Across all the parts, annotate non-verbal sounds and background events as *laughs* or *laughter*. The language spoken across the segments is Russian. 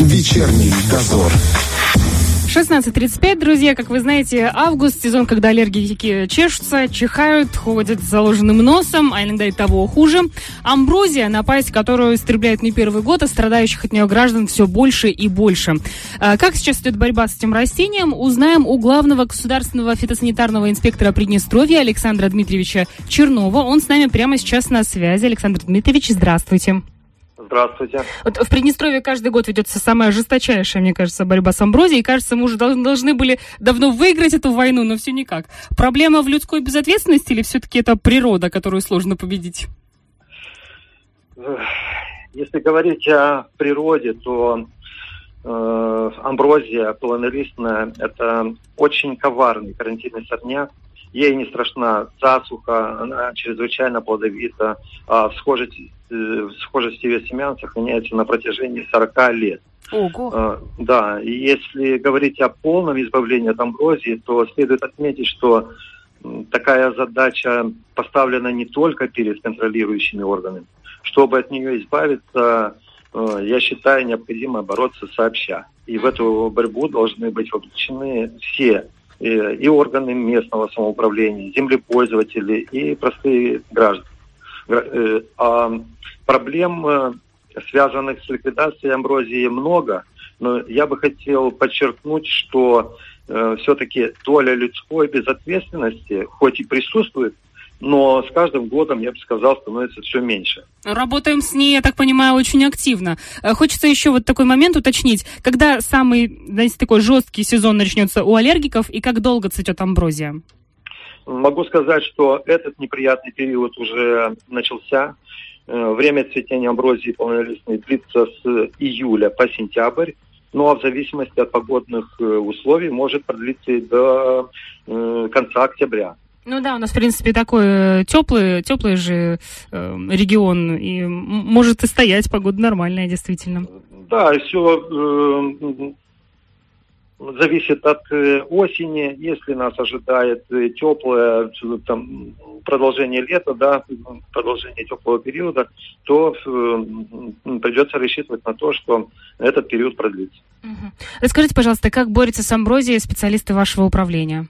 Вечерний дозор. 16.35, друзья, как вы знаете, август, сезон, когда аллергики чешутся, чихают, ходят с заложенным носом, а иногда и того хуже. Амброзия, напасть, которую истребляет не первый год, а страдающих от нее граждан все больше и больше. А как сейчас идет борьба с этим растением, узнаем у главного государственного фитосанитарного инспектора Приднестровья Александра Дмитриевича Чернова. Он с нами прямо сейчас на связи. Александр Дмитриевич, здравствуйте. Здравствуйте. Вот в Приднестровье каждый год ведется самая жесточайшая, мне кажется, борьба с амброзией. И кажется, мы уже должны, были давно выиграть эту войну, но все никак. Проблема в людской безответственности или все-таки это природа, которую сложно победить? Если говорить о природе, то э, амброзия полонолистная – это очень коварный карантинный сорняк, ей не страшна засуха, она чрезвычайно плодовита, а схожесть, э, схожесть ее семян сохраняется на протяжении 40 лет. Ого. А, да, и если говорить о полном избавлении от амброзии, то следует отметить, что такая задача поставлена не только перед контролирующими органами. Чтобы от нее избавиться, э, я считаю, необходимо бороться сообща. И в эту борьбу должны быть вовлечены все Э, и органы местного самоуправления, землепользователи и простые граждане. Э, а проблем, э, связанных с ликвидацией амброзии, много, но я бы хотел подчеркнуть, что все-таки доля людской безответственности, хоть и присутствует, но с каждым годом, я бы сказал, становится все меньше. Работаем с ней, я так понимаю, очень активно. Э, хочется еще вот такой момент уточнить. Когда самый, знаете, такой жесткий сезон начнется у аллергиков и как долго цветет амброзия? Могу сказать, что этот неприятный период уже начался. Э, время цветения амброзии полнолистной длится с июля по сентябрь. Ну а в зависимости от погодных э, условий может продлиться и до конца октября. Ну да, у нас, в принципе, такой э, теплый, теплый же э, регион, и может и стоять, погода нормальная, действительно. Да, все э, зависит от осени. Если нас ожидает теплое там, продолжение лета, да, продолжение теплого периода, то придется рассчитывать на то, что этот период продлится. Угу. Расскажите, пожалуйста, как борются с амброзией специалисты вашего управления?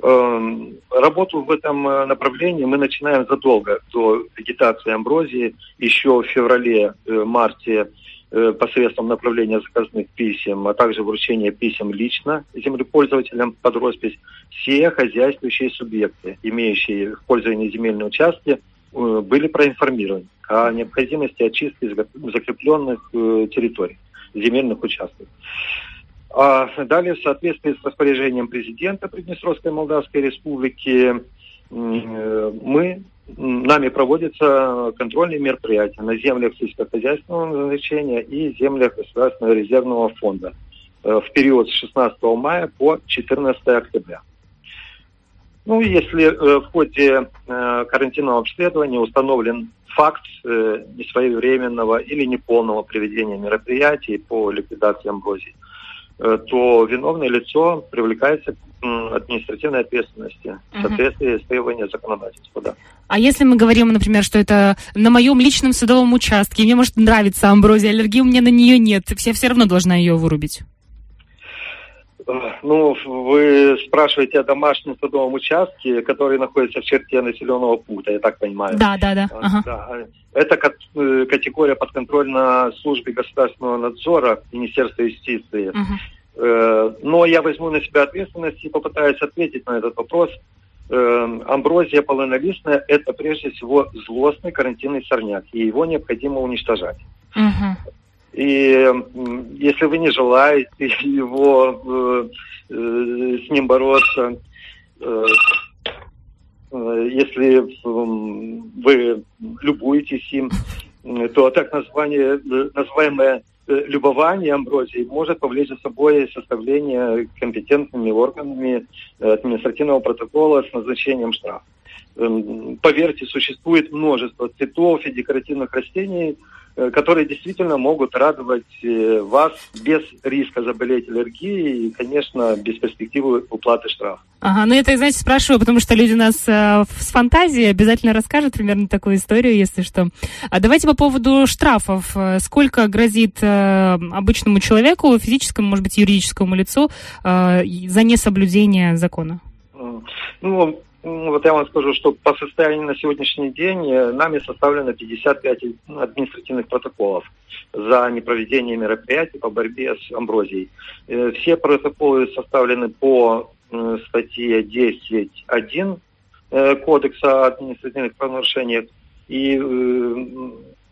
Эм, работу в этом э, направлении мы начинаем задолго до вегетации амброзии, еще в феврале-марте э, посредством направления заказных писем, а также вручения писем лично землепользователям под роспись, все хозяйствующие субъекты, имеющие в пользовании земельные участки, э, были проинформированы о необходимости очистки закрепленных территорий, земельных участков. А далее, в соответствии с распоряжением президента Приднестровской Молдавской Республики, мы, нами проводятся контрольные мероприятия на землях сельскохозяйственного назначения и землях Государственного резервного фонда э, в период с 16 мая по 14 октября. Ну, если э, в ходе э, карантинного обследования установлен факт несвоевременного или неполного проведения мероприятий по ликвидации амброзии, Э, то виновное лицо привлекается к административной ответственности в соответствии с требованиями законодательства. Да. А если мы говорим, например, что это на моем личном садовом участке, мне может нравиться амброзия, аллергии у меня на нее нет, я все равно должна ее вырубить? Э, ну, вы спрашиваете о домашнем садовом участке, который находится в черте населенного пункта, я так понимаю. Да, да, да. Э, ага. да. Это категория подконтрольна службе государственного надзора Министерства юстиции. Угу. Но я возьму на себя ответственность и попытаюсь ответить на этот вопрос. Амброзия полонолистная – это прежде всего злостный карантинный сорняк, и его необходимо уничтожать. Угу. И если вы не желаете *laughs* его э, э, с ним бороться, э, э, если э, вы любуетесь им, то так название, называемое э, любование амброзией может повлечь за собой составление компетентными органами административного протокола с назначением штрафа. Эм, поверьте, существует множество цветов и декоративных растений, Э, которые действительно могут радовать э, вас без риска заболеть аллергией и, конечно, без перспективы уплаты штрафа. Ага, ну это, знаете, спрашиваю, потому что люди нас э, с фантазией обязательно расскажут примерно такую историю, если что. А давайте по поводу штрафов. Сколько грозит э, обычному человеку, физическому, может быть, юридическому лицу э, за несоблюдение закона? Ну, вот я вам скажу, что по состоянию на сегодняшний день э, нами составлено 55 административных протоколов за непроведение мероприятий по борьбе с амброзией. Э, все протоколы составлены по э, статье 10.1 Кодекса административных правонарушений, и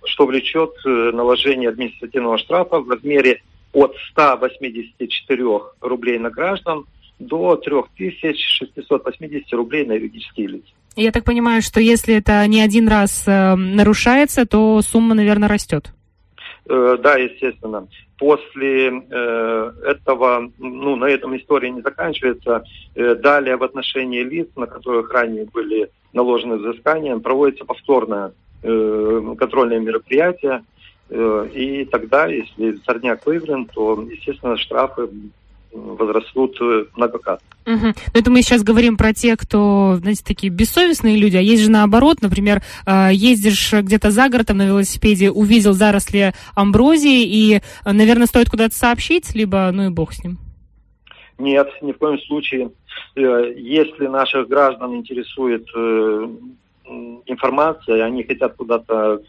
что влечет наложение административного штрафа в размере от 184 рублей на граждан до 3680 рублей на юридические лица. Я так понимаю, что если это не один раз э, нарушается, то сумма, наверное, растет. Э, да, естественно. После э, этого, ну, на этом история не заканчивается. Э, далее в отношении лиц, на которых ранее были наложены взыскания, проводится повторное э, контрольное мероприятие. Э, и тогда, если сорняк выявлен, то, естественно, штрафы возрастут э, многократно. Угу. Но это мы сейчас говорим про тех, кто, знаете, такие бессовестные люди, а есть же наоборот, например, э, ездишь где-то за городом на велосипеде, увидел заросли амброзии, и, э, наверное, стоит куда-то сообщить, либо ну и бог с ним. Нет, ни в коем случае. Если наших граждан интересует информация, они хотят куда-то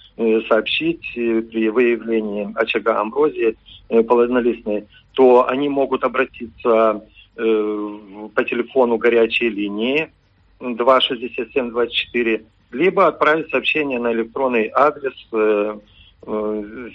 сообщить при выявлении очага амброзии половинолистной, то они могут обратиться э, по телефону горячей линии 26724, либо отправить сообщение на электронный адрес э, э.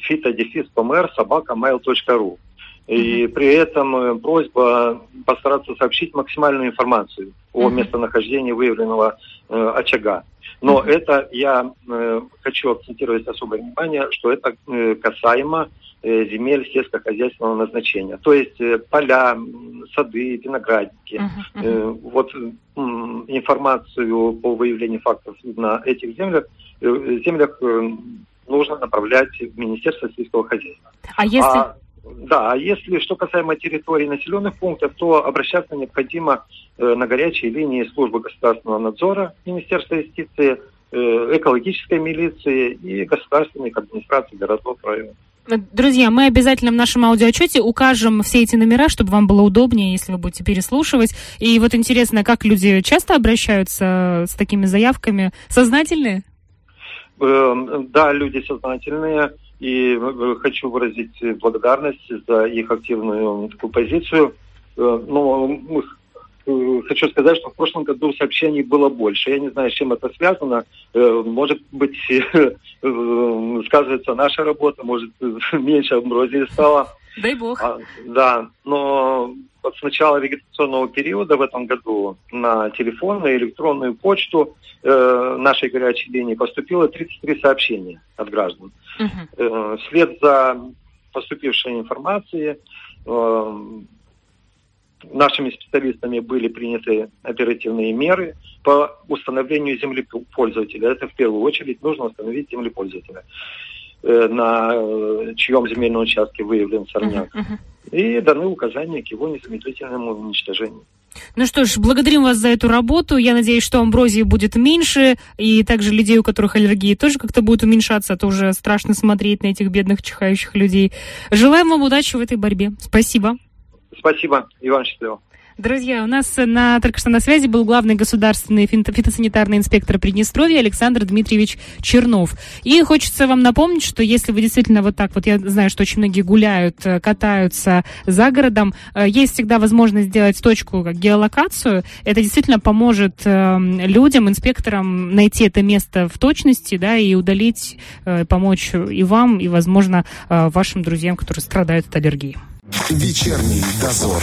И при этом э, просьба постараться сообщить максимальную информацию о местонахождении выявленного э, очага. Но mm-hmm. это я э, хочу акцентировать особое внимание, что это э, касаемо земель сельскохозяйственного назначения. То есть э, поля, сады, виноградники. Uh-huh, uh-huh. Вот информацию по выявлению фактов на этих землях, землях нужно направлять в Министерство сельского хозяйства. А если... А, да, а если что касаемо территории населенных пунктов, то обращаться необходимо на горячие линии службы государственного надзора Министерства юстиции, экологической милиции и государственных администраций городов районов. Друзья, мы обязательно в нашем аудиоотчете укажем все эти номера, чтобы вам было удобнее, если вы будете переслушивать. И вот интересно, как люди часто обращаются с такими заявками? Сознательные? Эм, да, люди сознательные. И э, хочу выразить благодарность за их активную такую позицию. Э, но Э, хочу сказать, что в прошлом году сообщений было больше. Я не знаю, с чем это связано. Э, может быть, *laughs* э, сказывается наша работа, может, *laughs* меньше амброзии стало. Дай бог. А, да, но вот с начала вегетационного периода в этом году на телефон, на электронную почту э, нашей горячей линии поступило 33 сообщения от граждан. Угу. Э, вслед за поступившей информацией э, нашими специалистами были приняты оперативные меры по установлению землепользователя. Это в первую очередь нужно установить землепользователя, э, на э, чьем земельном участке выявлен сорняк. Uh-huh, uh-huh. И даны указания к его незамедлительному уничтожению. Ну что ж, благодарим вас за эту работу. Я надеюсь, что амброзии будет меньше, и также людей, у которых аллергии, тоже как-то будет уменьшаться, а то уже страшно смотреть на этих бедных чихающих людей. Желаем вам удачи в этой борьбе. Спасибо. Спасибо. Иван Счастливо. Друзья, у нас на, только что на связи был главный государственный фитосанитарный инспектор Приднестровья Александр Дмитриевич Чернов. И хочется вам напомнить, что если вы действительно вот так вот, я знаю, что очень многие гуляют, э, катаются за городом, э, есть всегда возможность сделать точку, как геолокацию. Это действительно поможет людям, инспекторам найти это место в точности, да, и удалить, э, помочь и вам, и, возможно, вашим друзьям, которые страдают от аллергии. Вечерний дозор.